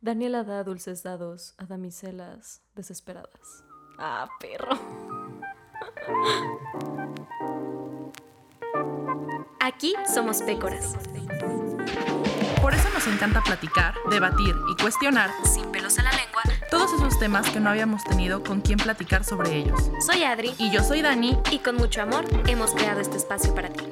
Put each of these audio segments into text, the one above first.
Daniela da dulces dados a damiselas desesperadas. Ah, perro. Aquí somos pécoras. Por eso nos encanta platicar, debatir y cuestionar, Sin pelos en la lengua. todos esos temas que no habíamos tenido con quién platicar sobre ellos. Soy Adri Y yo soy Dani. y con mucho amor hemos creado este espacio para ti.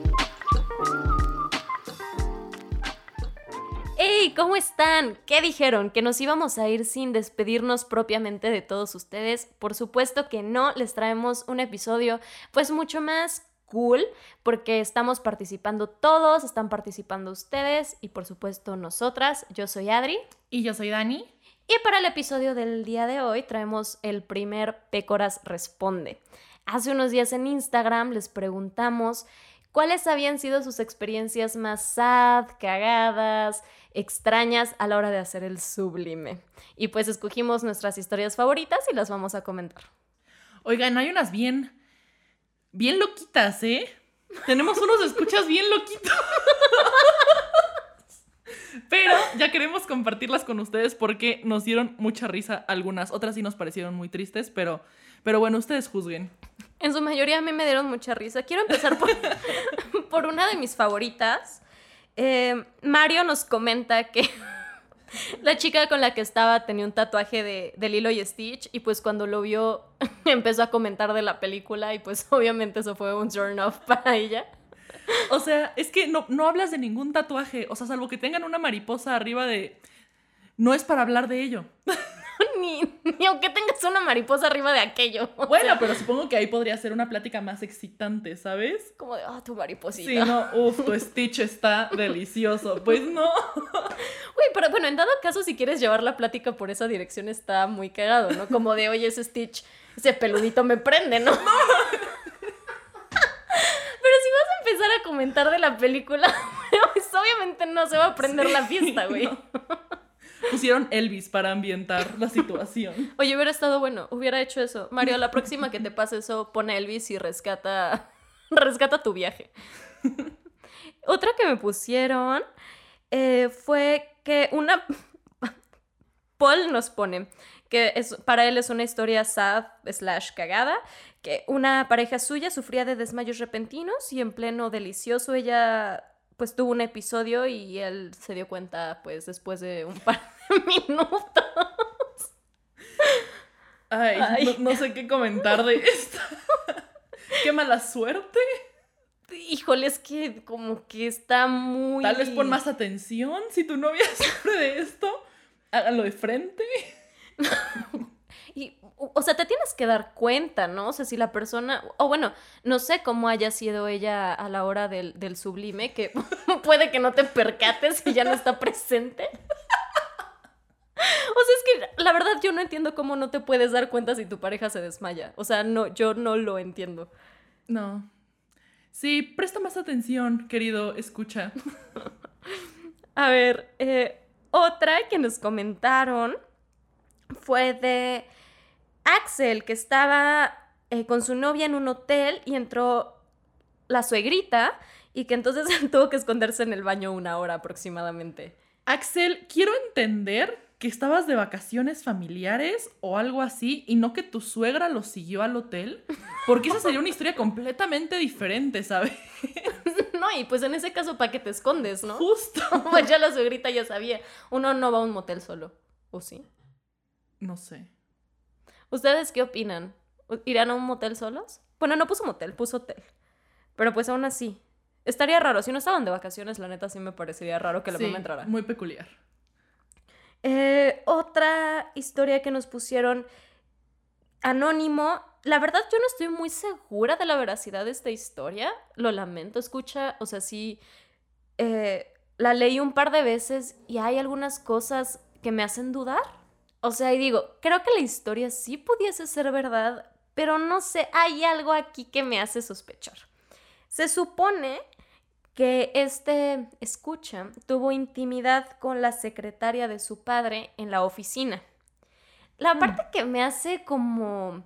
¡Hey! ¿Cómo están? ¿Qué dijeron? ¿Que nos íbamos a ir sin despedirnos propiamente de todos ustedes? Por supuesto que no, les traemos un episodio pues mucho más cool porque estamos participando todos, están participando ustedes y por supuesto nosotras. Yo soy Adri. Y yo soy Dani. Y para el episodio del día de hoy traemos el primer Pécoras Responde. Hace unos días en Instagram les preguntamos cuáles habían sido sus experiencias más sad, cagadas, extrañas a la hora de hacer el sublime. Y pues escogimos nuestras historias favoritas y las vamos a comentar. Oigan, hay unas bien, bien loquitas, ¿eh? Tenemos unos escuchas bien loquitos. Pero ya queremos compartirlas con ustedes porque nos dieron mucha risa algunas. Otras sí nos parecieron muy tristes, pero, pero bueno, ustedes juzguen. En su mayoría a mí me dieron mucha risa. Quiero empezar por, por una de mis favoritas. Eh, Mario nos comenta que la chica con la que estaba tenía un tatuaje de, de Lilo y Stitch y pues cuando lo vio empezó a comentar de la película y pues obviamente eso fue un turn off para ella. O sea, es que no, no hablas de ningún tatuaje. O sea, salvo que tengan una mariposa arriba de... No es para hablar de ello. Ni, ni aunque tengas una mariposa arriba de aquello. O Bueno, sea, pero supongo que ahí podría ser una plática más excitante, ¿sabes? como de, ah, tu mariposita. Sí, no, uff, tu Stitch está delicioso. Pues no. Uy, pero bueno, en dado caso, si quieres llevar la plática por esa dirección, está muy cagado, ¿no? Como de, oye, ese Stitch, ese peludito me prende, ¿no? Pero si vas a empezar a comentar de la película, pues obviamente no se va a prender la fiesta, güey. No. Pusieron Elvis para ambientar la situación. Oye, hubiera estado bueno, hubiera hecho eso. Mario, la próxima que te pase eso, pone Elvis y rescata, rescata tu viaje. Otra que me pusieron eh, fue que una... Paul nos pone que es, para él es una historia sad slash cagada, que una pareja suya sufría de desmayos repentinos y en pleno delicioso ella pues tuvo un episodio y él se dio cuenta pues después de un par de minutos. Ay, Ay. No, no sé qué comentar de esto. Qué mala suerte. Híjole, es que como que está muy... Tal vez pon más atención si tu novia sufre de esto. Háganlo de frente. O sea, te tienes que dar cuenta, ¿no? O sea, si la persona, o bueno, no sé cómo haya sido ella a la hora del, del sublime, que puede que no te percates y ya no está presente. O sea, es que la verdad yo no entiendo cómo no te puedes dar cuenta si tu pareja se desmaya. O sea, no, yo no lo entiendo. No. Sí, presta más atención, querido, escucha. A ver, eh, otra que nos comentaron fue de Axel, que estaba eh, con su novia en un hotel y entró la suegrita y que entonces tuvo que esconderse en el baño una hora aproximadamente. Axel, quiero entender que estabas de vacaciones familiares o algo así y no que tu suegra lo siguió al hotel, porque esa sería una historia completamente diferente, ¿sabes? No, y pues en ese caso, ¿para qué te escondes, no? Justo. Pues ya la suegrita ya sabía. Uno no va a un motel solo. ¿O sí? No sé. ¿Ustedes qué opinan? ¿Irán a un motel solos? Bueno, no puso motel, puso hotel. Pero pues aún así. Estaría raro. Si no estaban de vacaciones, la neta sí me parecería raro que la Sí, mamá entrara. Muy peculiar. Eh, otra historia que nos pusieron anónimo. La verdad, yo no estoy muy segura de la veracidad de esta historia. Lo lamento, escucha. O sea, sí. eh, la leí un par de veces y hay algunas cosas que me hacen dudar. O sea, y digo, creo que la historia sí pudiese ser verdad, pero no sé, hay algo aquí que me hace sospechar. Se supone que este escucha tuvo intimidad con la secretaria de su padre en la oficina. La Mm. parte que me hace como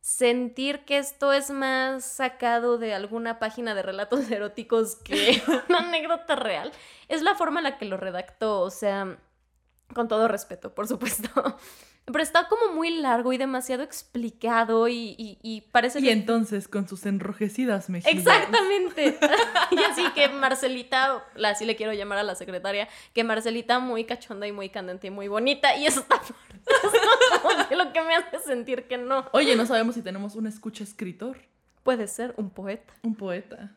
sentir que esto es más sacado de alguna página de relatos eróticos que una anécdota real es la forma en la que lo redactó. O sea, Con todo respeto, por supuesto. Pero está como muy largo y demasiado explicado y, y, y parece Y que... entonces, con sus enrojecidas mejillas. Exactamente. y así que Marcelita, así le quiero llamar a la secretaria, que Marcelita muy cachonda y muy candente y muy bonita. Y eso está como que lo que me hace sentir que no. Oye, no sabemos si tenemos un escucha escritor, Puede ser un poeta. un poeta.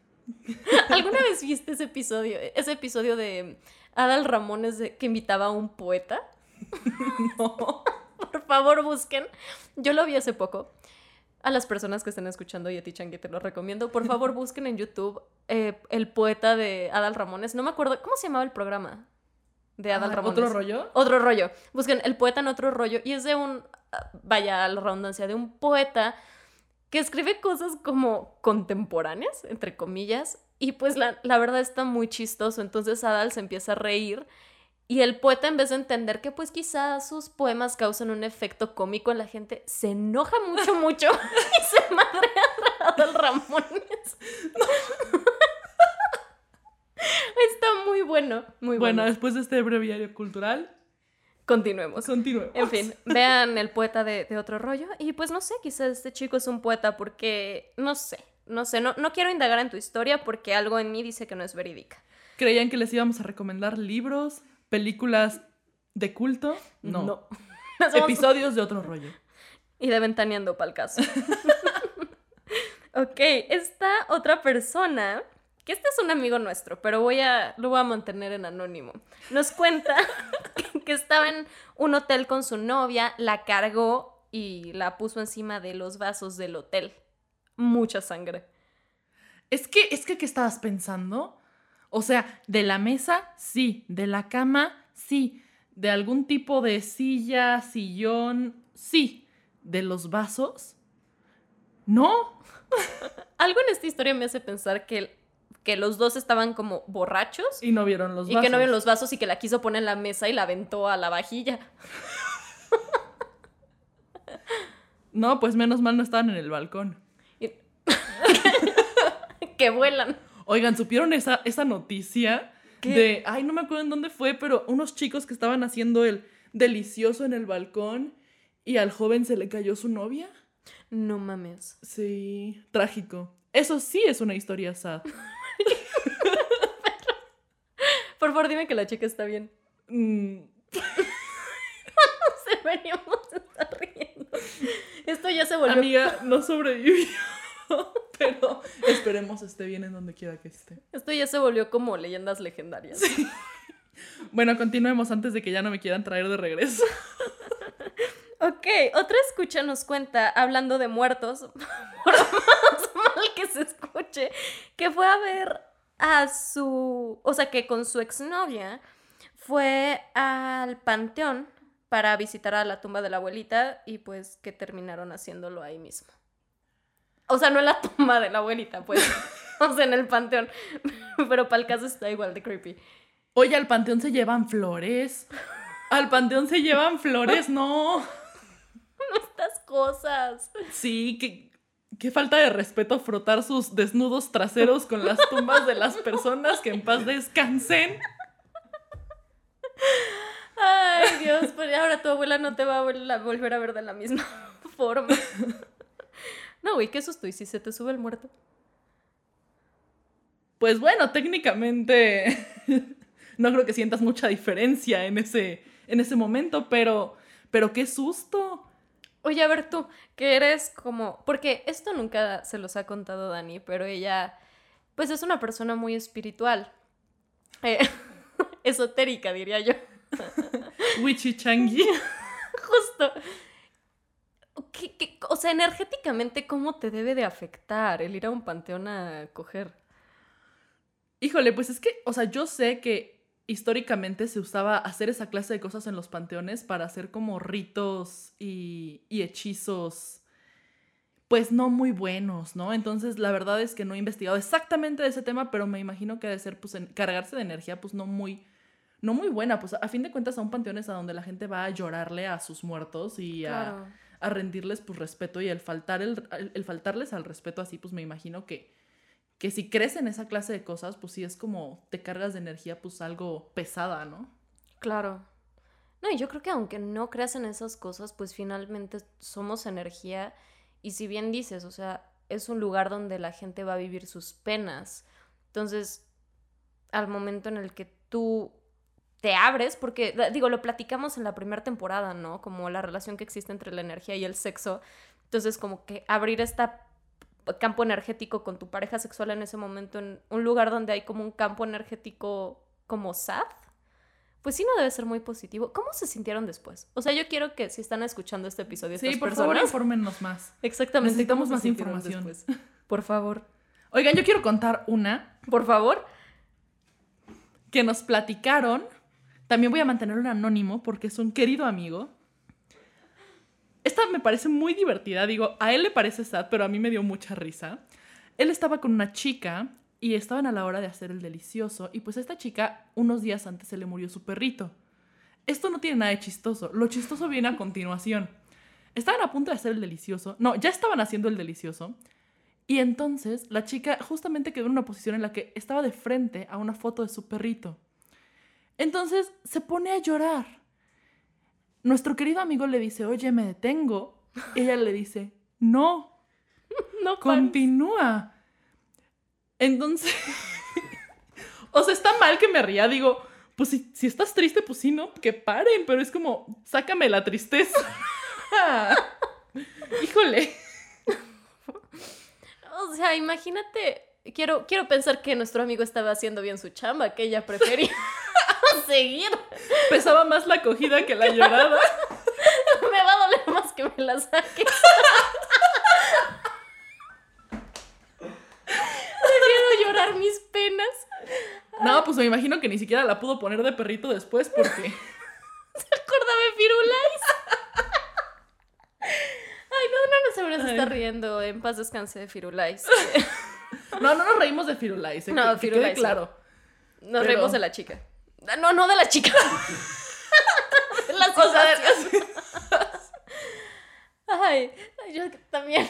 ¿Alguna vez viste ese episodio? Ese episodio de Adal Ramones de- que invitaba a un poeta. No. Por favor, busquen. Yo lo vi hace poco. A las personas que estén escuchando Yeti Changue te lo recomiendo. Por favor, busquen en YouTube eh, el poeta de Adal Ramones. No me acuerdo. ¿Cómo se llamaba el programa? De Adal Ah, Ramones. ¿Otro rollo? Otro rollo. Busquen el poeta en otro rollo. Y es de un. Vaya, la redundancia, de un poeta que escribe cosas como contemporáneas, entre comillas. Y pues la, la verdad está muy chistoso. Entonces Adal se empieza a reír. Y el poeta, en vez de entender que pues quizás sus poemas causan un efecto cómico en la gente, se enoja mucho, mucho y se madrea a Adal Ramones. Está muy bueno, muy Bueno, bueno. después de este breviario cultural, Continuemos. continuemos. En fin, vean el poeta de, de otro rollo. Y pues no sé, quizás este chico es un poeta porque, no sé, no sé, no, no quiero indagar en tu historia porque algo en mí dice que no es verídica. ¿Creían que les íbamos a recomendar libros, películas de culto? No. No. Episodios de otro rollo. Y de ventaneando pa'l caso. ok, esta otra persona, que este es un amigo nuestro, pero voy a, lo voy a mantener en anónimo. Nos cuenta que estaba en un hotel con su novia, la cargó y la puso encima de los vasos del hotel. Mucha sangre. Es que, es que, ¿qué estabas pensando? O sea, de la mesa, sí. De la cama, sí. De algún tipo de silla, sillón, sí. De los vasos, no. Algo en esta historia me hace pensar que, que los dos estaban como borrachos Y no vieron los y vasos. que no vieron los vasos y que la quiso poner en la mesa y la aventó a la vajilla. No, pues menos mal no estaban en el balcón. Que vuelan. Oigan, ¿supieron esa, esa noticia? ¿Qué? De, ay, no me acuerdo en dónde fue, pero unos chicos que estaban haciendo el delicioso en el balcón y al joven se le cayó su novia. No mames. Sí, trágico. Eso sí es una historia sad. Por favor, dime que la chica está bien. Mm, Deberíamos estar riendo. Esto ya se volvió. amiga, no sobrevivió, pero esperemos esté bien en donde quiera que esté. Esto ya se volvió como leyendas legendarias. Bueno, continuemos antes de que ya no me quieran traer de regreso. Ok, otra escucha nos cuenta, hablando de muertos, por más mal que se escuche, que fue a ver a su, o sea, que con su exnovia fue al panteón para visitar a la tumba de la abuelita y pues que terminaron haciéndolo ahí mismo. O sea, no en la tumba de la abuelita, pues, o sea, en el panteón, pero para el caso está igual de creepy. Oye, al panteón se llevan flores. Al panteón se llevan flores, no. Estas cosas. Sí, qué, qué falta de respeto frotar sus desnudos traseros con las tumbas de las personas que en paz descansen. Ay, Dios, pero ahora tu abuela no te va a volver a ver de la misma forma. No, güey, qué susto. ¿Y si se te sube el muerto? Pues bueno, técnicamente no creo que sientas mucha diferencia en ese, en ese momento, pero, pero qué susto. Oye, a ver tú, que eres como... Porque esto nunca se los ha contado Dani, pero ella, pues es una persona muy espiritual. Eh, esotérica, diría yo. Wichichangi. Justo. ¿Qué- qué- o sea, energéticamente, ¿cómo te debe de afectar el ir a un panteón a coger? Híjole, pues es que, o sea, yo sé que históricamente se usaba hacer esa clase de cosas en los panteones para hacer como ritos y, y hechizos, pues no muy buenos, ¿no? Entonces, la verdad es que no he investigado exactamente de ese tema, pero me imagino que ha de ser, pues, en- cargarse de energía, pues no muy, no muy buena. Pues a fin de cuentas, a un panteón es a donde la gente va a llorarle a sus muertos y a, Claro. A rendirles, pues, respeto y el, faltar el, el- faltarles al respeto así, pues me imagino que que si crees en esa clase de cosas, pues sí es como te cargas de energía, pues algo pesada, ¿no? Claro. No, y yo creo que aunque no creas en esas cosas, pues finalmente somos energía y si bien dices, o sea, es un lugar donde la gente va a vivir sus penas. Entonces, al momento en el que tú te abres, porque digo, lo platicamos en la primera temporada, ¿no? Como la relación que existe entre la energía y el sexo. Entonces, como que abrir este campo energético con tu pareja sexual en ese momento, en un lugar donde hay como un campo energético como sad, pues sí no debe ser muy positivo. ¿Cómo se sintieron después? O sea, yo quiero que si están escuchando este episodio, Sí, estas por personas, favor, infórmenos más. exactamente, Necesitamos ¿cómo se más información. después? Por favor, Oigan, yo quiero contar una por favor. que nos platicaron. También voy a mantenerlo en anónimo porque es un querido amigo. Esta me parece muy divertida. Digo, a él le parece sad, pero a mí me dio mucha risa. Él estaba con una chica y estaban a la hora de hacer el delicioso. Y pues a esta chica, unos días antes se le murió su perrito. Esto no tiene nada de chistoso. Lo chistoso viene a continuación. Estaban a punto de hacer el delicioso. No, ya estaban haciendo el delicioso. Y entonces la chica justamente quedó en una posición en la que estaba de frente a una foto de su perrito. Entonces se pone a llorar. Nuestro querido amigo le dice, oye, me detengo. Ella le dice, no, No, continúa. Entonces, o sea, está mal que me ría. Digo, pues si, si estás triste, pues sí, ¿no? Que paren, pero es como, sácame la tristeza. Híjole. O sea, imagínate. Quiero, quiero pensar que nuestro amigo estaba haciendo bien su chamba, que ella prefería seguir. Pesaba más la acogida que la llorada. Me va a doler más que me la saques. Prefiero llorar mis penas. No, pues me imagino que ni siquiera la pudo poner de perrito después porque... Acordame Firulais. Ay, no, no, no seguro se está riendo. En paz descanse de Firulais. No, no nos reímos de Firulais, ¿eh? No, que, que Firulais, quede claro. Nos Pero- reímos de la chica. Ah, No, no de la chica. de la O sea, situación. Ay, ay, yo también.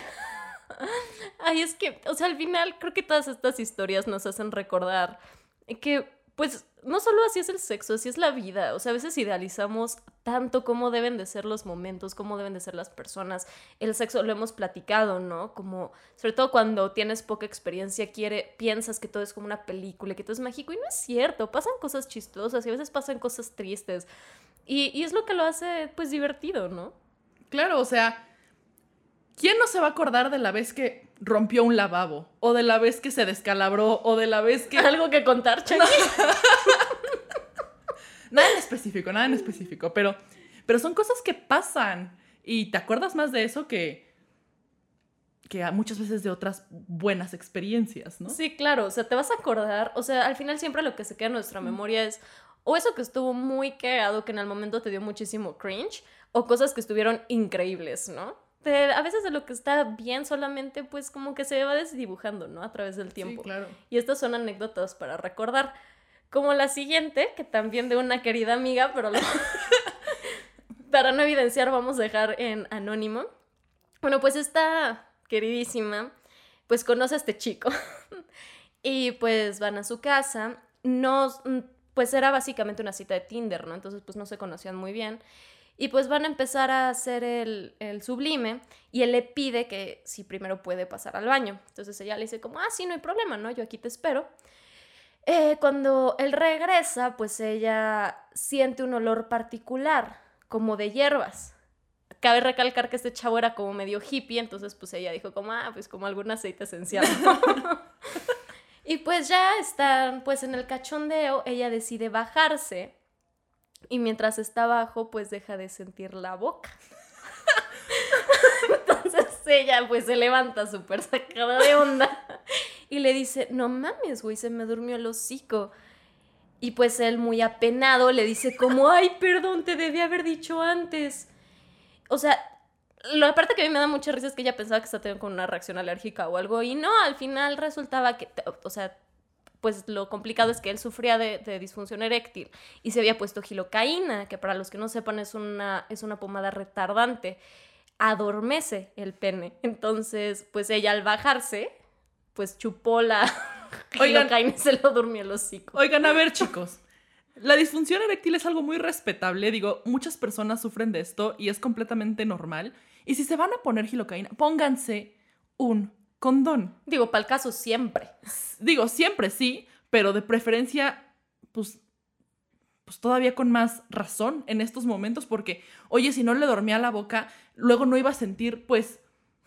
Ay, es que, o sea, al final creo que todas estas historias nos hacen recordar que, pues, no solo así es el sexo, así es la vida. O sea, a veces idealizamos tanto cómo deben de ser los momentos, cómo deben de ser las personas. El sexo lo hemos platicado, ¿no? Como, sobre todo cuando tienes poca experiencia, quiere, piensas que todo es como una película, que todo es mágico. Y no es cierto, pasan cosas chistosas y a veces pasan cosas tristes. Y, y es lo que lo hace, pues, divertido, ¿no? Claro, o sea, ¿quién no se va a acordar de la vez que rompió un lavabo? O de la vez que se descalabró, o de la vez que... Algo que contar, Chucky. Nada en específico, nada en específico, pero, pero son cosas que pasan. Y te acuerdas más de eso que, que muchas veces de otras buenas experiencias, ¿no? Sí, claro, o sea, te vas a acordar, o sea, al final siempre lo que se queda en nuestra memoria es o eso que estuvo muy cagado que en el momento te dio muchísimo cringe, o cosas que estuvieron increíbles, ¿no? De- a veces de lo que está bien solamente, pues como que se va desdibujando, ¿no? A través del tiempo. Sí, claro. Y estas son anécdotas para recordar. Como la siguiente, que también de una querida amiga, pero para no evidenciar vamos a dejar en anónimo. Bueno, pues esta queridísima, pues conoce a este chico. y pues van a su casa. No, pues era básicamente una cita de Tinder, ¿no? Entonces pues no se conocían muy bien. Y pues van a empezar a hacer el, el sublime y él le pide que si primero puede pasar al baño. Entonces ella le dice como, ah, sí, no hay problema, ¿no? Yo aquí te espero. Eh, cuando él regresa, pues ella siente un olor particular, como de hierbas. Cabe recalcar que este chavo era como medio hippie, entonces pues ella dijo como, ah, pues como algún aceite esencial. y pues ya están pues en el cachondeo, ella decide bajarse y mientras está abajo pues deja de sentir la boca. Entonces ella pues se levanta súper sacada de onda y le dice, no mames, güey, se me durmió el hocico. Y pues él muy apenado le dice como, ay, perdón, te debí haber dicho antes. O sea, lo parte que a mí me da mucha risa es que ella pensaba que estaba teniendo con una reacción alérgica o algo y no, al final resultaba que, o sea, pues lo complicado es que él sufría de, de disfunción eréctil y se había puesto gilocaína, que para los que no sepan es una, es una pomada retardante, adormece el pene. Entonces, pues ella al bajarse, pues chupó la Oigan. gilocaína y se lo durmió el hocico. Oigan, a ver, chicos. La disfunción eréctil es algo muy respetable. Digo, muchas personas sufren de esto y es completamente normal. Y si se van a poner gilocaína, pónganse un condón. Digo, para el caso siempre. Digo, siempre sí, pero de preferencia, pues, pues todavía con más razón en estos momentos, porque, oye, si no le dormía la boca, luego no iba a sentir, pues,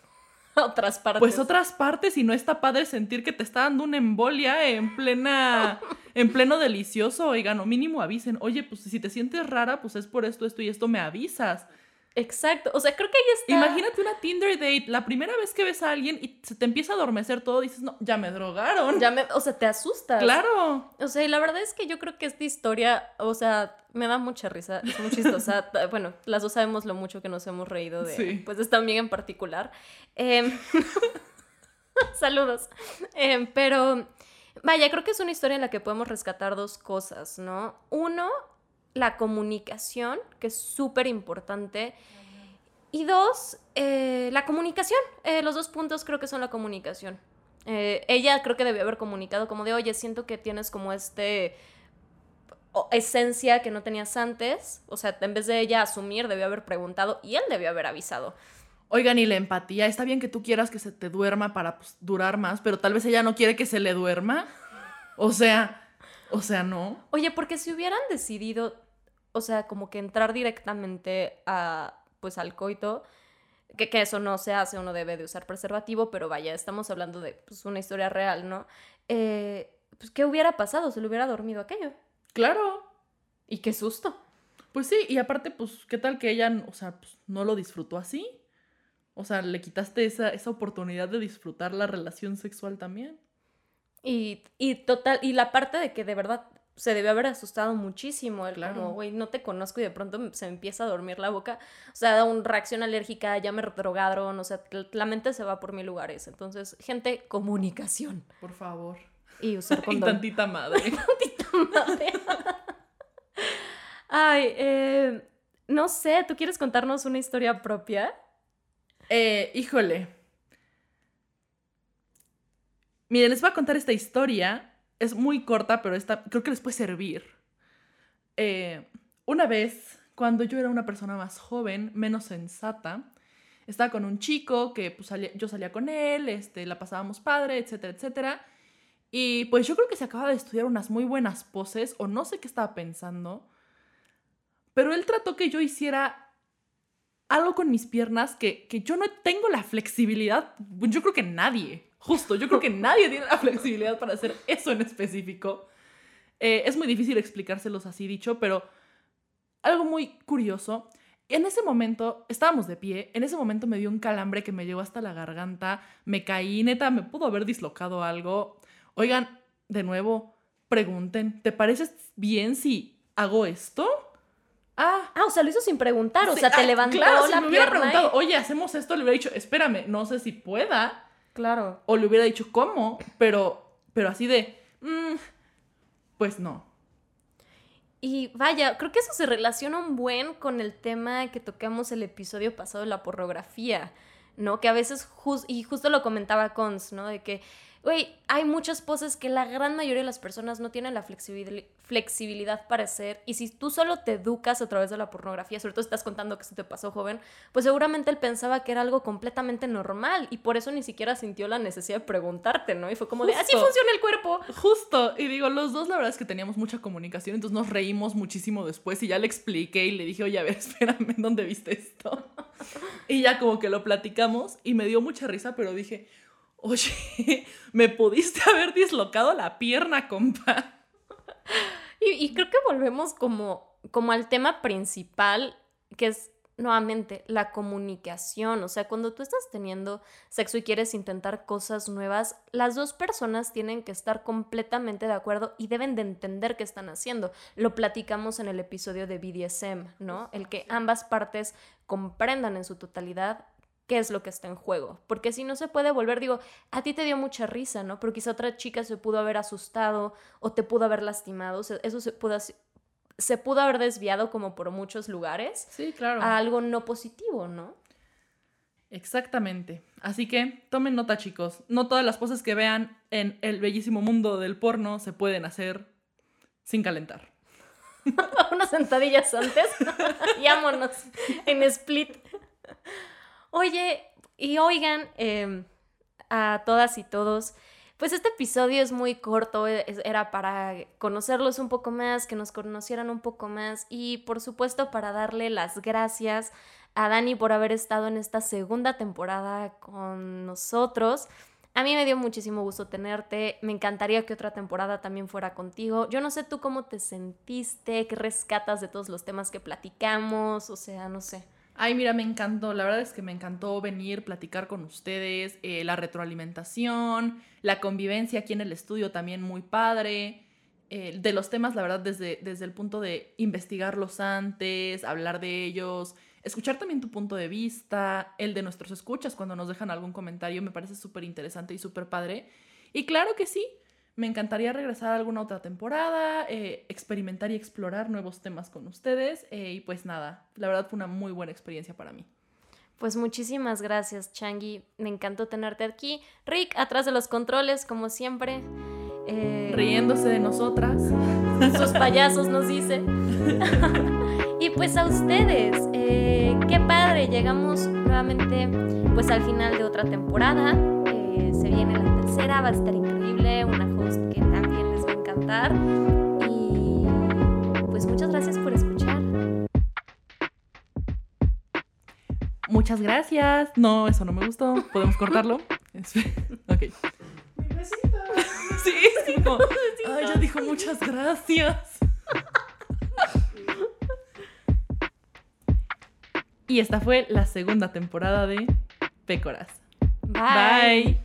otras partes. Pues otras partes y no está padre sentir que te está dando una embolia en plena, en pleno delicioso. Oigan, o mínimo avisen, oye, pues si te sientes rara, pues es por esto, esto y esto, me avisas. Exacto, o sea, creo que ahí está. Imagínate una Tinder date, la primera vez que ves a alguien y se te empieza a adormecer todo, dices, no, ya me drogaron. Ya me, o sea, te asustas. Claro. O sea, y la verdad es que yo creo que esta historia, o sea, me da mucha risa, es muy chistosa. bueno, las dos sabemos lo mucho que nos hemos reído de, Sí. pues, esta amiga en particular. Em, saludos. Em, pero, vaya, creo que es una historia en la que podemos rescatar dos cosas, ¿no? Uno, la comunicación, que es súper importante. Y dos, eh, la comunicación. Eh, los dos puntos creo que son la comunicación. Eh, ella creo que debió haber comunicado como de, oye, siento que tienes como este esencia que no tenías antes. O sea, en vez de ella asumir, debió haber preguntado y él debió haber avisado. Oigan, y la empatía, está bien que tú quieras que se te duerma para pues, durar más, pero tal vez ella no quiere que se le duerma. O sea, o sea, no. Oye, porque si hubieran decidido, o sea, como que entrar directamente a, pues, al coito, que, que eso no se hace, uno debe de usar preservativo, pero vaya, estamos hablando de pues, una historia real, ¿no? Eh, pues, ¿qué hubiera pasado? Se le hubiera dormido aquello. Claro. Y qué susto. Pues sí, y aparte, pues, ¿qué tal que ella, o sea, pues, no lo disfrutó así? O sea, le quitaste esa, esa oportunidad de disfrutar la relación sexual también. Y, y total, y la parte de que de verdad se debió haber asustado muchísimo. El Claro. como, güey, no te conozco y de pronto se me empieza a dormir la boca. O sea, da una reacción alérgica, ya me drogaron, o sea, la mente se va por mil lugares. Entonces, gente, comunicación. Por favor. Y usar Y condón. tantita madre. Madre. Ay, eh, no sé, ¿tú quieres contarnos una historia propia? Eh, híjole. Miren, les voy a contar esta historia. Es muy corta, pero esta creo que les puede servir. Eh, una vez, cuando yo era una persona más joven, menos sensata, estaba con un chico que pues, yo salía con él, este, la pasábamos padre, etcétera, etcétera. Y pues yo creo que se acaba de estudiar unas muy buenas poses, o no sé qué estaba pensando, pero él trató que yo hiciera algo con mis piernas que, que yo no tengo la flexibilidad, yo creo que nadie, justo, yo creo que nadie tiene la flexibilidad para hacer eso en específico. Eh, es muy difícil explicárselos así dicho, pero algo muy curioso. En ese momento estábamos de pie, en ese momento me dio un calambre que me llegó hasta la garganta, me caí, neta, me pudo haber dislocado algo. Oigan, de nuevo, pregunten, ¿te parece bien si hago esto? Ah, Ah, o sea, lo hizo sin preguntar, o Sí, sea, te ah, levantó claro, si la me hubiera pierna. y- preguntado, oye, hacemos esto, le hubiera dicho, espérame, no sé si pueda. Claro. O le hubiera dicho cómo, pero, pero así de, "Mm, pues no. Y vaya, creo que eso se relaciona un buen con el tema que tocamos el episodio pasado de la pornografía, ¿no? Que a veces, jus- y justo lo comentaba Cons, ¿no? De que, güey, hay muchas poses que la gran mayoría de las personas no tienen la flexibil- flexibilidad para hacer. Y si tú solo te educas a través de la pornografía, sobre todo si estás contando que eso te pasó joven, pues seguramente él pensaba que era algo completamente normal y por eso ni siquiera sintió la necesidad de preguntarte, ¿no? Y fue como de, así funciona el cuerpo. Justo, y digo, los dos la verdad es que teníamos mucha comunicación, entonces nos reímos muchísimo después y ya le expliqué y le dije, oye, a ver, espérame, ¿dónde viste esto? Y ya como que lo platicamos y me dio mucha risa, pero dije, oye, me pudiste haber dislocado la pierna, compa. Y, y creo que volvemos como, como al tema principal, que es nuevamente la comunicación. O sea, cuando tú estás teniendo sexo y quieres intentar cosas nuevas, las dos personas tienen que estar completamente de acuerdo y deben de entender qué están haciendo. Lo platicamos en el episodio de BDSM, ¿no? El que ambas partes comprendan en su totalidad qué es lo que está en juego. Porque si no se puede volver, digo, a ti te dio mucha risa, ¿no? Pero quizá otra chica se pudo haber asustado o te pudo haber lastimado. O sea, eso se pudo, se pudo haber desviado como por muchos lugares Sí, claro. a algo no positivo, ¿no? Exactamente. Así que tomen nota, chicos. No todas las poses que vean en el bellísimo mundo del porno se pueden hacer sin calentar. unas sentadillas antes y vámonos en split. Oye, y oigan, em, a todas y todos, pues este episodio es muy corto, e- era para conocerlos un poco más, que nos conocieran un poco más y por supuesto para darle las gracias a Dani por haber estado en esta segunda temporada con nosotros. A mí me dio muchísimo gusto tenerte, me encantaría que otra temporada también fuera contigo. Yo no sé tú cómo te sentiste, qué rescatas de todos los temas que platicamos, o sea, no sé. Ay, mira, me encantó. La verdad es que me encantó venir, platicar con ustedes, eh, la retroalimentación, la convivencia aquí en el estudio también muy padre. Eh, de los temas, la verdad, desde, desde el punto de investigarlos antes, hablar de ellos, escuchar también tu punto de vista, el de nuestros escuchas cuando nos dejan algún comentario, me parece súper interesante y súper padre. Y claro que sí, me encantaría regresar a alguna otra temporada, eh, experimentar y explorar nuevos temas con ustedes. eh, y pues nada, la verdad fue una muy buena experiencia para mí. Pues muchísimas gracias, Changi. Me encantó tenerte aquí. Rick, atrás de los controles, como siempre. Eh, Riéndose de nosotras. sus payasos nos dice. y pues a ustedes, qué padre, llegamos nuevamente pues al final de otra temporada. Se viene la tercera, va a estar increíble, una host que también les va a encantar. Y pues muchas gracias por escuchar. Muchas gracias. No, eso no me gustó. ¿Podemos cortarlo? ok. Sí, sí. como, Ay, ya dijo muchas gracias. Y esta fue la segunda temporada de Pécoras. Bye. Bye.